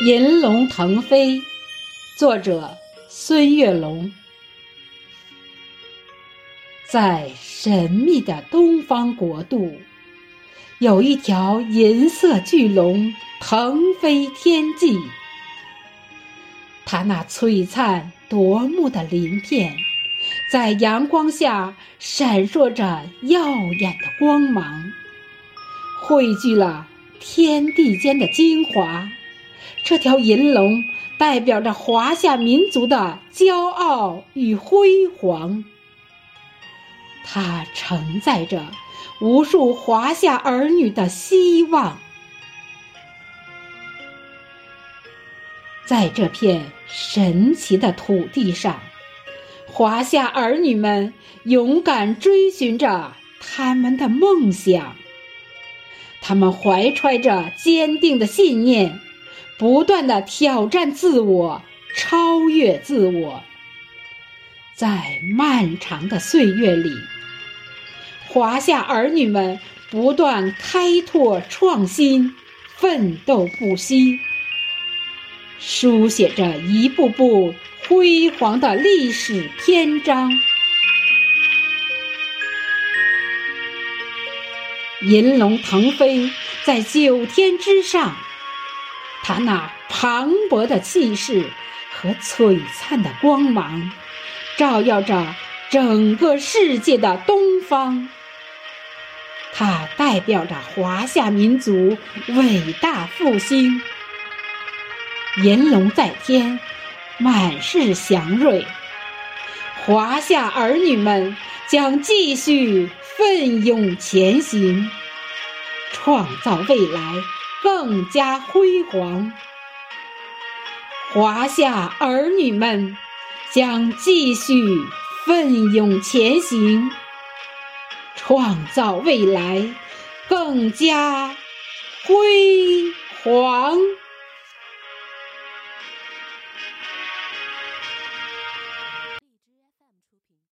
银龙腾飞，作者孙月龙。在神秘的东方国度，有一条银色巨龙腾飞天际。它那璀璨夺目的鳞片，在阳光下闪烁着耀眼的光芒，汇聚了天地间的精华。这条银龙代表着华夏民族的骄傲与辉煌，它承载着无数华夏儿女的希望。在这片神奇的土地上，华夏儿女们勇敢追寻着他们的梦想，他们怀揣着坚定的信念。不断的挑战自我，超越自我。在漫长的岁月里，华夏儿女们不断开拓创新，奋斗不息，书写着一步步辉煌的历史篇章。银龙腾飞在九天之上。他那磅礴的气势和璀璨的光芒，照耀着整个世界的东方。它代表着华夏民族伟大复兴。银龙在天，满是祥瑞。华夏儿女们将继续奋勇前行，创造未来。更加辉煌，华夏儿女们将继续奋勇前行，创造未来更加辉煌。